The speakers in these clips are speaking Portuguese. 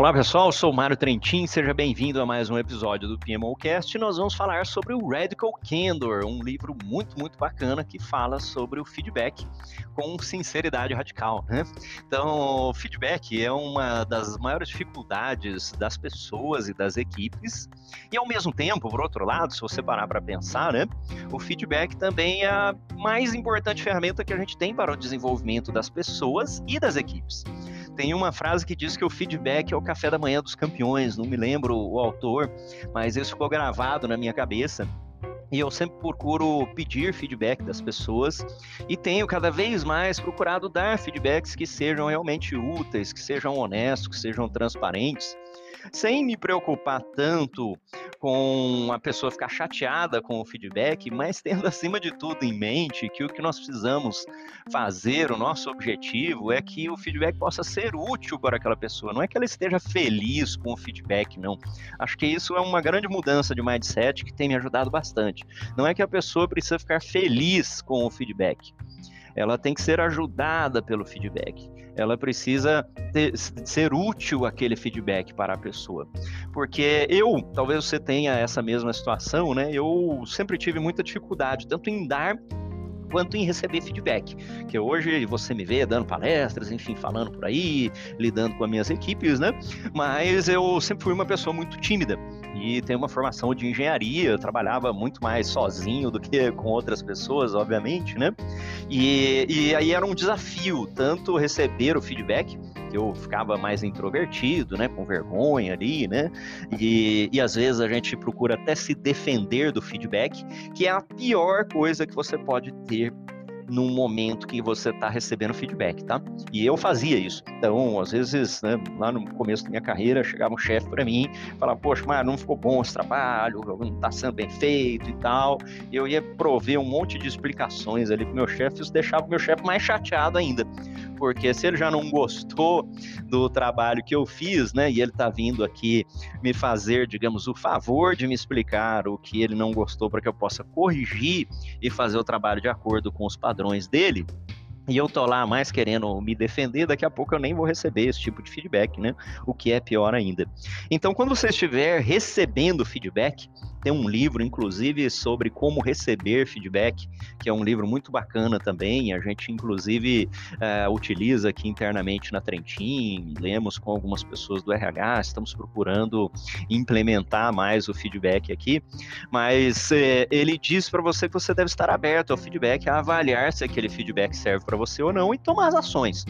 Olá pessoal, sou Mário Trentin, seja bem-vindo a mais um episódio do PMOcast. Nós vamos falar sobre o Radical Candor, um livro muito, muito bacana que fala sobre o feedback com sinceridade radical. Né? Então, feedback é uma das maiores dificuldades das pessoas e das equipes, e ao mesmo tempo, por outro lado, se você parar para pensar, né, o feedback também é a mais importante ferramenta que a gente tem para o desenvolvimento das pessoas e das equipes. Tem uma frase que diz que o feedback é o café da manhã dos campeões, não me lembro o autor, mas isso ficou gravado na minha cabeça. E eu sempre procuro pedir feedback das pessoas e tenho cada vez mais procurado dar feedbacks que sejam realmente úteis, que sejam honestos, que sejam transparentes sem me preocupar tanto com a pessoa ficar chateada com o feedback, mas tendo acima de tudo em mente que o que nós precisamos fazer, o nosso objetivo é que o feedback possa ser útil para aquela pessoa, não é que ela esteja feliz com o feedback, não. Acho que isso é uma grande mudança de mindset que tem me ajudado bastante. Não é que a pessoa precisa ficar feliz com o feedback ela tem que ser ajudada pelo feedback. Ela precisa ter, ser útil aquele feedback para a pessoa. Porque eu, talvez você tenha essa mesma situação, né? Eu sempre tive muita dificuldade, tanto em dar quanto em receber feedback. Que hoje você me vê dando palestras, enfim, falando por aí, lidando com as minhas equipes, né? Mas eu sempre fui uma pessoa muito tímida e tenho uma formação de engenharia, eu trabalhava muito mais sozinho do que com outras pessoas, obviamente, né? E, e aí era um desafio tanto receber o feedback eu ficava mais introvertido, né, com vergonha ali, né, e, e às vezes a gente procura até se defender do feedback, que é a pior coisa que você pode ter no momento que você está recebendo feedback, tá? E eu fazia isso. Então, às vezes, né, lá no começo da minha carreira, chegava um chefe para mim, falava, poxa, mas não ficou bom esse trabalho, não está sendo bem feito e tal. Eu ia prover um monte de explicações ali pro meu chefe, isso deixava o meu chefe mais chateado ainda porque se ele já não gostou do trabalho que eu fiz, né, e ele está vindo aqui me fazer, digamos, o favor de me explicar o que ele não gostou para que eu possa corrigir e fazer o trabalho de acordo com os padrões dele, e eu tô lá mais querendo me defender, daqui a pouco eu nem vou receber esse tipo de feedback, né? O que é pior ainda. Então, quando você estiver recebendo feedback, tem um livro, inclusive, sobre como receber feedback, que é um livro muito bacana também. A gente, inclusive, uh, utiliza aqui internamente na Trentin, lemos com algumas pessoas do RH, estamos procurando implementar mais o feedback aqui. Mas uh, ele diz para você que você deve estar aberto ao feedback, a avaliar se aquele feedback serve para você ou não e tomar as ações.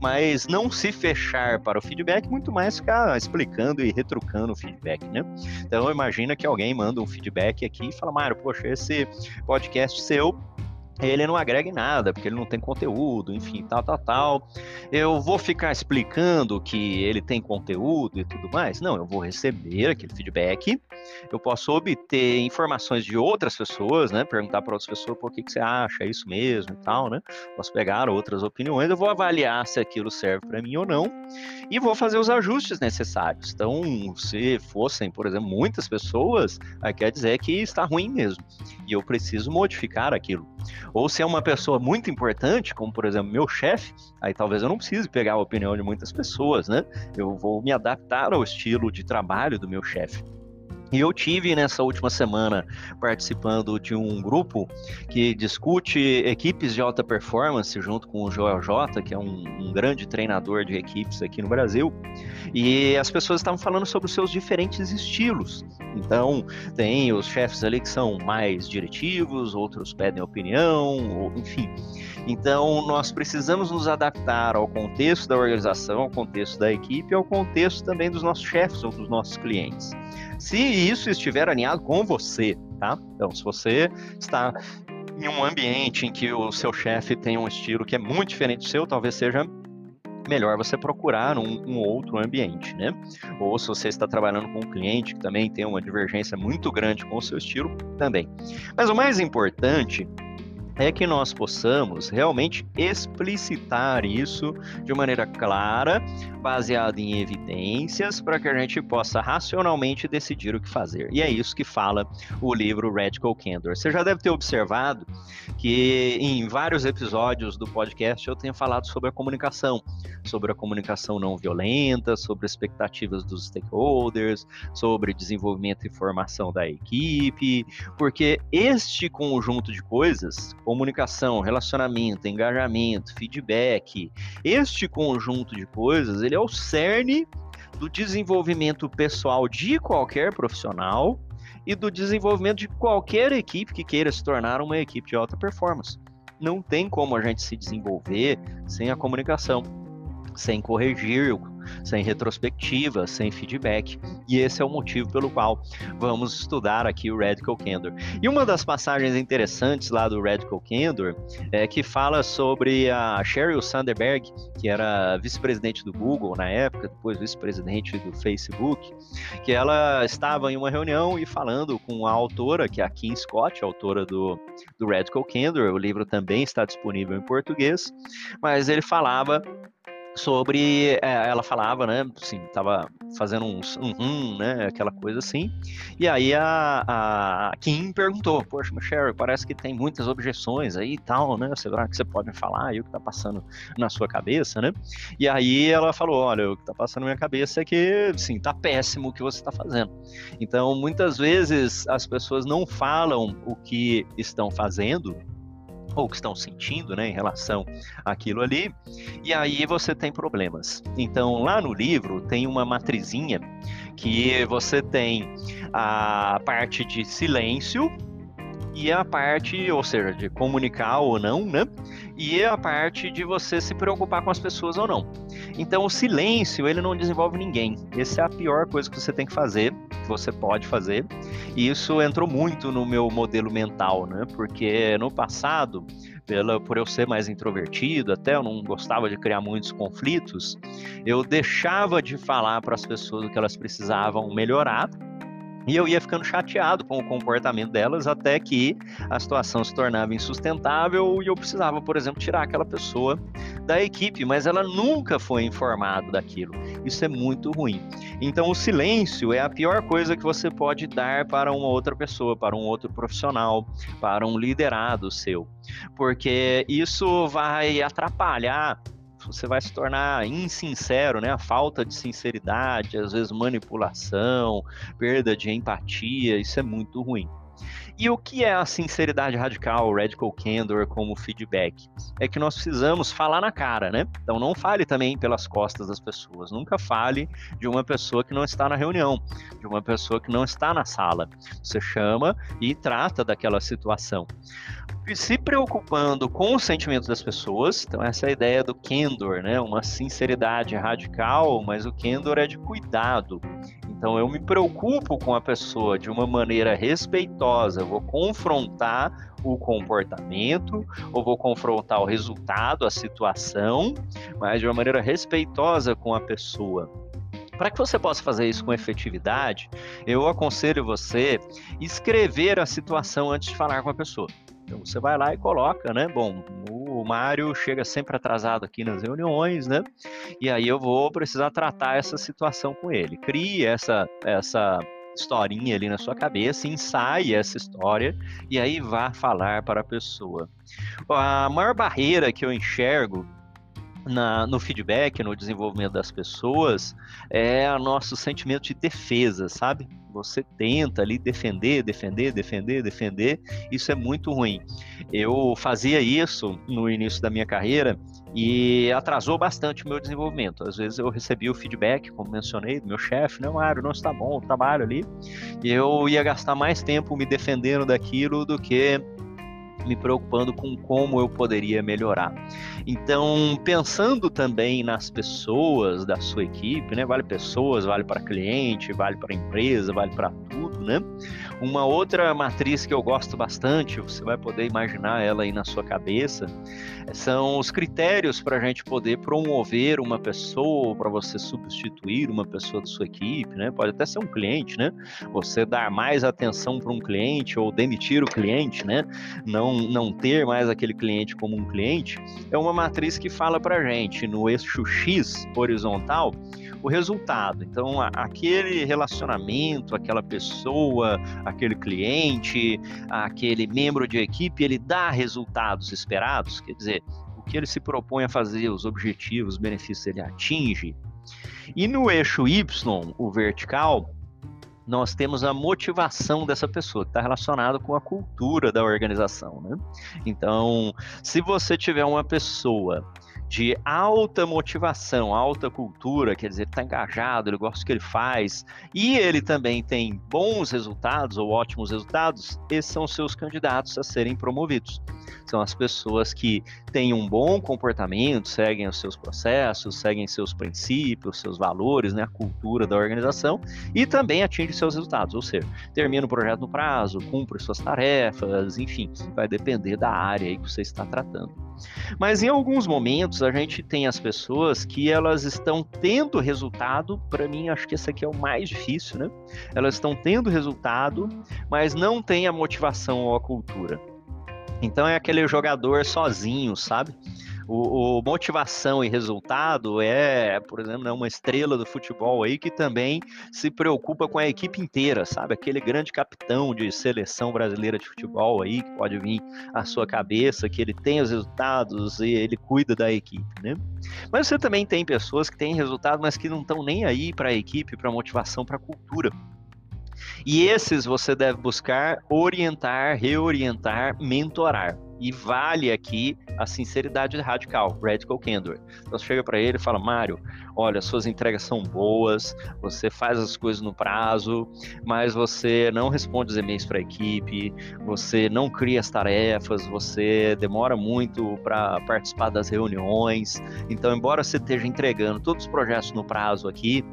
Mas não se fechar para o feedback, muito mais ficar explicando e retrucando o feedback, né? Então imagina que alguém manda um feedback aqui e fala, Mário, poxa, esse podcast seu ele não agrega em nada, porque ele não tem conteúdo, enfim, tal, tal, tal. Eu vou ficar explicando que ele tem conteúdo e tudo mais? Não, eu vou receber aquele feedback, eu posso obter informações de outras pessoas, né? Perguntar para outras pessoas por que, que você acha isso mesmo e tal, né? Posso pegar outras opiniões, eu vou avaliar se aquilo serve para mim ou não e vou fazer os ajustes necessários. Então, se fossem, por exemplo, muitas pessoas, quer dizer que está ruim mesmo e eu preciso modificar aquilo. Ou se é uma pessoa muito importante, como por exemplo meu chefe, aí talvez eu não precise pegar a opinião de muitas pessoas, né? Eu vou me adaptar ao estilo de trabalho do meu chefe. E eu tive nessa última semana participando de um grupo que discute equipes de alta performance junto com o Joel J, que é um, um, grande treinador de equipes aqui no Brasil. E as pessoas estavam falando sobre os seus diferentes estilos. Então, tem os chefes ali que são mais diretivos, outros pedem opinião, enfim. Então, nós precisamos nos adaptar ao contexto da organização, ao contexto da equipe, ao contexto também dos nossos chefes ou dos nossos clientes se isso estiver alinhado com você, tá? Então, se você está em um ambiente em que o seu chefe tem um estilo que é muito diferente do seu, talvez seja melhor você procurar um, um, outro ambiente, né? Ou se você está trabalhando com um cliente que também tem uma divergência muito grande com o seu estilo, também. Mas o mais importante é que nós possamos realmente explicitar isso de maneira clara, baseada em evidências, para que a gente possa racionalmente decidir o que fazer. E é isso que fala o livro Radical Candor. Você já deve ter observado que em vários episódios do podcast eu tenho falado sobre a comunicação, sobre a comunicação não violenta, sobre expectativas dos stakeholders, sobre desenvolvimento e formação da equipe, porque este conjunto de coisas comunicação, relacionamento, engajamento, feedback, este conjunto de coisas, ele é o cerne do desenvolvimento pessoal de qualquer profissional e do desenvolvimento de qualquer equipe que queira se tornar uma equipe de alta performance. Não tem como a gente se desenvolver sem a comunicação, sem corrigir sem retrospectiva, sem feedback. E esse é o motivo pelo qual vamos estudar aqui o Radical Candor. E uma das passagens interessantes lá do Radical Candor é que fala sobre a Sheryl Sandberg, que era vice-presidente do Google na época, depois vice-presidente do Facebook, que ela estava em uma reunião e falando com a autora, que é a Kim Scott, autora do, do Radical Candor, o livro também está disponível em português, mas ele falava sobre é, ela falava, né, assim, tava fazendo uns um, né, aquela coisa assim. E aí a, a Kim perguntou: "Poxa, mas Sherry, parece que tem muitas objeções aí e tal, né? Será que você pode me falar aí o que tá passando na sua cabeça, né?" E aí ela falou: "Olha, o que tá passando na minha cabeça é que, sim, tá péssimo o que você está fazendo." Então, muitas vezes as pessoas não falam o que estão fazendo ou que estão sentindo né, em relação àquilo ali, e aí você tem problemas. Então, lá no livro tem uma matrizinha que você tem a parte de silêncio, e a parte, ou seja, de comunicar ou não, né? E a parte de você se preocupar com as pessoas ou não. Então, o silêncio, ele não desenvolve ninguém. Essa é a pior coisa que você tem que fazer, que você pode fazer. E isso entrou muito no meu modelo mental, né? Porque no passado, pela, por eu ser mais introvertido, até eu não gostava de criar muitos conflitos, eu deixava de falar para as pessoas o que elas precisavam melhorar e eu ia ficando chateado com o comportamento delas até que a situação se tornava insustentável e eu precisava, por exemplo, tirar aquela pessoa da equipe, mas ela nunca foi informada daquilo. Isso é muito ruim. Então, o silêncio é a pior coisa que você pode dar para uma outra pessoa, para um outro profissional, para um liderado seu, porque isso vai atrapalhar você vai se tornar insincero, né? A falta de sinceridade, às vezes manipulação, perda de empatia, isso é muito ruim. E o que é a sinceridade radical, radical candor como feedback? É que nós precisamos falar na cara, né? Então não fale também pelas costas das pessoas. Nunca fale de uma pessoa que não está na reunião, de uma pessoa que não está na sala. Você chama e trata daquela situação. Se preocupando com os sentimentos das pessoas, então essa é a ideia do candor, né? Uma sinceridade radical, mas o candor é de cuidado. Então eu me preocupo com a pessoa de uma maneira respeitosa, eu vou confrontar o comportamento, ou vou confrontar o resultado, a situação, mas de uma maneira respeitosa com a pessoa. Para que você possa fazer isso com efetividade, eu aconselho você escrever a situação antes de falar com a pessoa. Então você vai lá e coloca, né? Bom, o Mário chega sempre atrasado aqui nas reuniões, né? E aí eu vou precisar tratar essa situação com ele. Crie essa essa historinha ali na sua cabeça, ensaie essa história e aí vá falar para a pessoa. A maior barreira que eu enxergo na, no feedback, no desenvolvimento das pessoas, é o nosso sentimento de defesa, sabe? Você tenta ali defender, defender, defender, defender, isso é muito ruim. Eu fazia isso no início da minha carreira e atrasou bastante o meu desenvolvimento. Às vezes eu recebia o feedback, como mencionei, do meu chefe, não, Mário, não está bom o trabalho ali, e eu ia gastar mais tempo me defendendo daquilo do que me preocupando com como eu poderia melhorar. Então, pensando também nas pessoas da sua equipe, né? Vale pessoas, vale para cliente, vale para empresa, vale para tudo, né? Uma outra matriz que eu gosto bastante, você vai poder imaginar ela aí na sua cabeça, são os critérios para a gente poder promover uma pessoa, para você substituir uma pessoa da sua equipe, né? Pode até ser um cliente, né? Você dar mais atenção para um cliente ou demitir o cliente, né? Não, não ter mais aquele cliente como um cliente, é uma matriz que fala para a gente no eixo X horizontal o resultado. Então, aquele relacionamento, aquela pessoa, aquele cliente, aquele membro de equipe, ele dá resultados esperados, quer dizer, o que ele se propõe a fazer, os objetivos, os benefícios ele atinge. E no eixo Y, o vertical, nós temos a motivação dessa pessoa, que está relacionado com a cultura da organização. Né? Então, se você tiver uma pessoa de alta motivação, alta cultura, quer dizer, ele está engajado, ele gosta do que ele faz, e ele também tem bons resultados ou ótimos resultados, esses são seus candidatos a serem promovidos. São as pessoas que têm um bom comportamento, seguem os seus processos, seguem seus princípios, seus valores, né, a cultura da organização, e também atingem seus resultados, ou seja, termina o projeto no prazo, cumpre suas tarefas, enfim, vai depender da área que você está tratando. Mas em alguns momentos a gente tem as pessoas que elas estão tendo resultado, para mim acho que esse aqui é o mais difícil, né? Elas estão tendo resultado, mas não têm a motivação ou a cultura. Então é aquele jogador sozinho, sabe? O, o, motivação e resultado é, por exemplo, né, uma estrela do futebol aí que também se preocupa com a equipe inteira, sabe? Aquele grande capitão de seleção brasileira de futebol aí que pode vir à sua cabeça, que ele tem os resultados e ele cuida da equipe, né? Mas você também tem pessoas que têm resultado, mas que não estão nem aí para a equipe, para a motivação, para a cultura. E esses você deve buscar orientar, reorientar, mentorar. E vale aqui a sinceridade radical, radical candor. Então você chega para ele e fala: Mário, olha, suas entregas são boas, você faz as coisas no prazo, mas você não responde os e-mails para a equipe, você não cria as tarefas, você demora muito para participar das reuniões. Então, embora você esteja entregando todos os projetos no prazo aqui,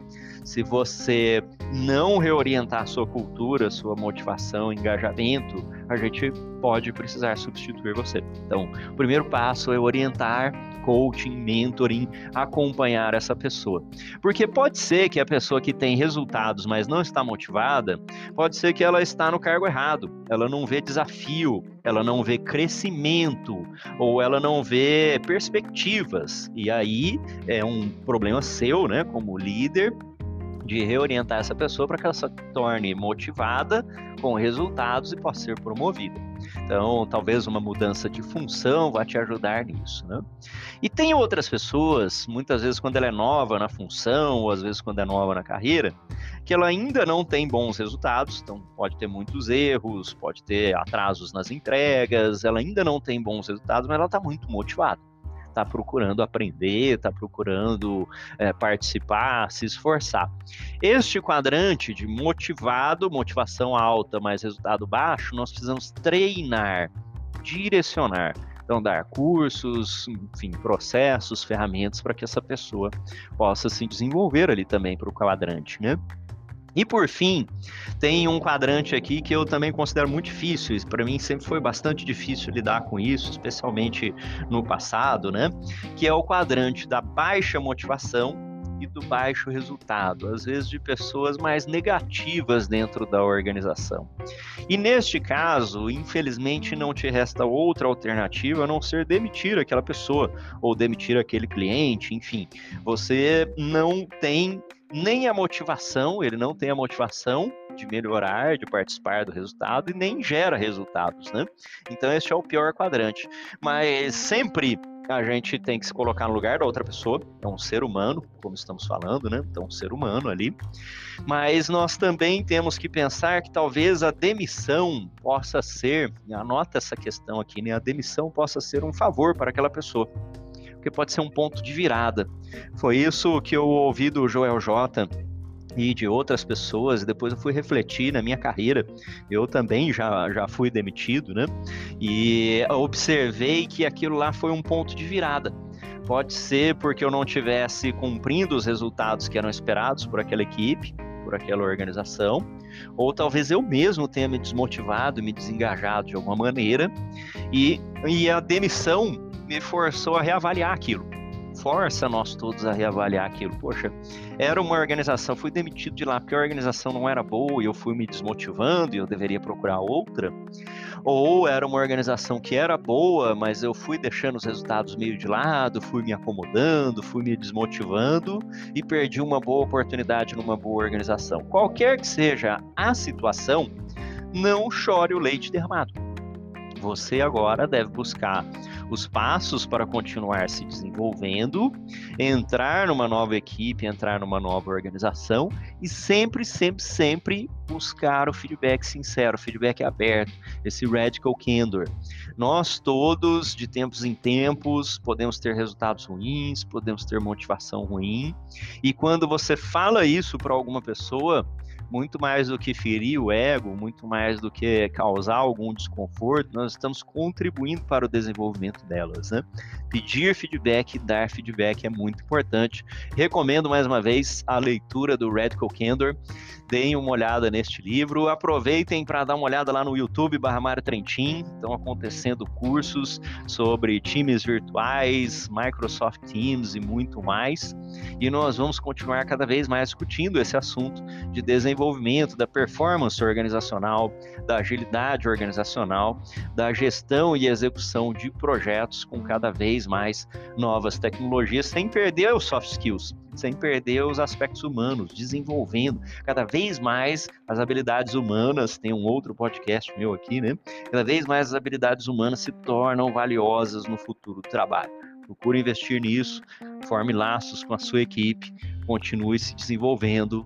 se você não reorientar a sua cultura, sua motivação, engajamento, a gente pode precisar substituir você. Então, o primeiro passo é orientar, coaching, mentoring, acompanhar essa pessoa. Porque pode ser que a pessoa que tem resultados, mas não está motivada, pode ser que ela está no cargo errado, ela não vê desafio, ela não vê crescimento, ou ela não vê perspectivas. E aí é um problema seu, né, como líder, de reorientar essa pessoa para que ela se torne motivada com resultados e possa ser promovida. Então, talvez uma mudança de função vá te ajudar nisso, né? E tem outras pessoas, muitas vezes quando ela é nova na função, ou às vezes quando é nova na carreira, que ela ainda não tem bons resultados, então pode ter muitos erros, pode ter atrasos nas entregas, ela ainda não tem bons resultados, mas ela está muito motivada está procurando aprender, está procurando é, participar, se esforçar. Este quadrante de motivado, motivação alta, mas resultado baixo, nós precisamos treinar, direcionar. Então, dar cursos, enfim, processos, ferramentas para que essa pessoa possa se desenvolver ali também para o quadrante, né? E por fim, tem um quadrante aqui que eu também considero muito difícil. Para mim sempre foi bastante difícil lidar com isso, especialmente no passado, né? Que é o quadrante da baixa motivação e do baixo resultado, às vezes de pessoas mais negativas dentro da organização. E neste caso, infelizmente, não te resta outra alternativa a não ser demitir aquela pessoa ou demitir aquele cliente, enfim. Você não tem nem a motivação, ele não tem a motivação de melhorar, de participar do resultado e nem gera resultados, né? Então este é o pior quadrante. Mas sempre a gente tem que se colocar no lugar da outra pessoa, é um ser humano, como estamos falando, né? Então, um ser humano ali. Mas nós também temos que pensar que talvez a demissão possa ser, anota essa questão aqui, né? A demissão possa ser um favor para aquela pessoa porque pode ser um ponto de virada. Foi isso que eu ouvi do Joel J e de outras pessoas, e depois eu fui refletir na minha carreira. Eu também já, já fui demitido, né? E observei que aquilo lá foi um ponto de virada. Pode ser porque eu não tivesse cumprindo os resultados que eram esperados por aquela equipe, por aquela organização, ou talvez eu mesmo tenha me desmotivado, me desengajado de alguma maneira, e, e a demissão me forçou a reavaliar aquilo força nós todos a reavaliar aquilo. Poxa, era uma organização, fui demitido de lá porque a organização não era boa e eu fui me desmotivando e eu deveria procurar outra. Ou era uma organização que era boa, mas eu fui deixando os resultados meio de lado, fui me acomodando, fui me desmotivando e perdi uma boa oportunidade numa boa organização. Qualquer que seja a situação, não chore o leite derramado. Você agora deve buscar os passos para continuar se desenvolvendo, entrar numa nova equipe, entrar numa nova organização e sempre, sempre, sempre buscar o feedback sincero, o feedback aberto, esse radical candor. Nós todos, de tempos em tempos, podemos ter resultados ruins, podemos ter motivação ruim, e quando você fala isso para alguma pessoa, muito mais do que ferir o ego, muito mais do que causar algum desconforto, nós estamos contribuindo para o desenvolvimento delas. Né? Pedir feedback, dar feedback é muito importante. Recomendo mais uma vez a leitura do Radical Candor. Deem uma olhada neste livro. Aproveitem para dar uma olhada lá no YouTube barra Mário Trentin. Estão acontecendo cursos sobre times virtuais, Microsoft Teams e muito mais. E nós vamos continuar cada vez mais discutindo esse assunto de desenvolvimento, da performance organizacional, da agilidade organizacional, da gestão e execução de projetos com cada vez mais novas tecnologias, sem perder os soft skills sem perder os aspectos humanos, desenvolvendo cada vez mais as habilidades humanas. Tem um outro podcast meu aqui, né? Cada vez mais as habilidades humanas se tornam valiosas no futuro do trabalho. Procure investir nisso, forme laços com a sua equipe, continue se desenvolvendo.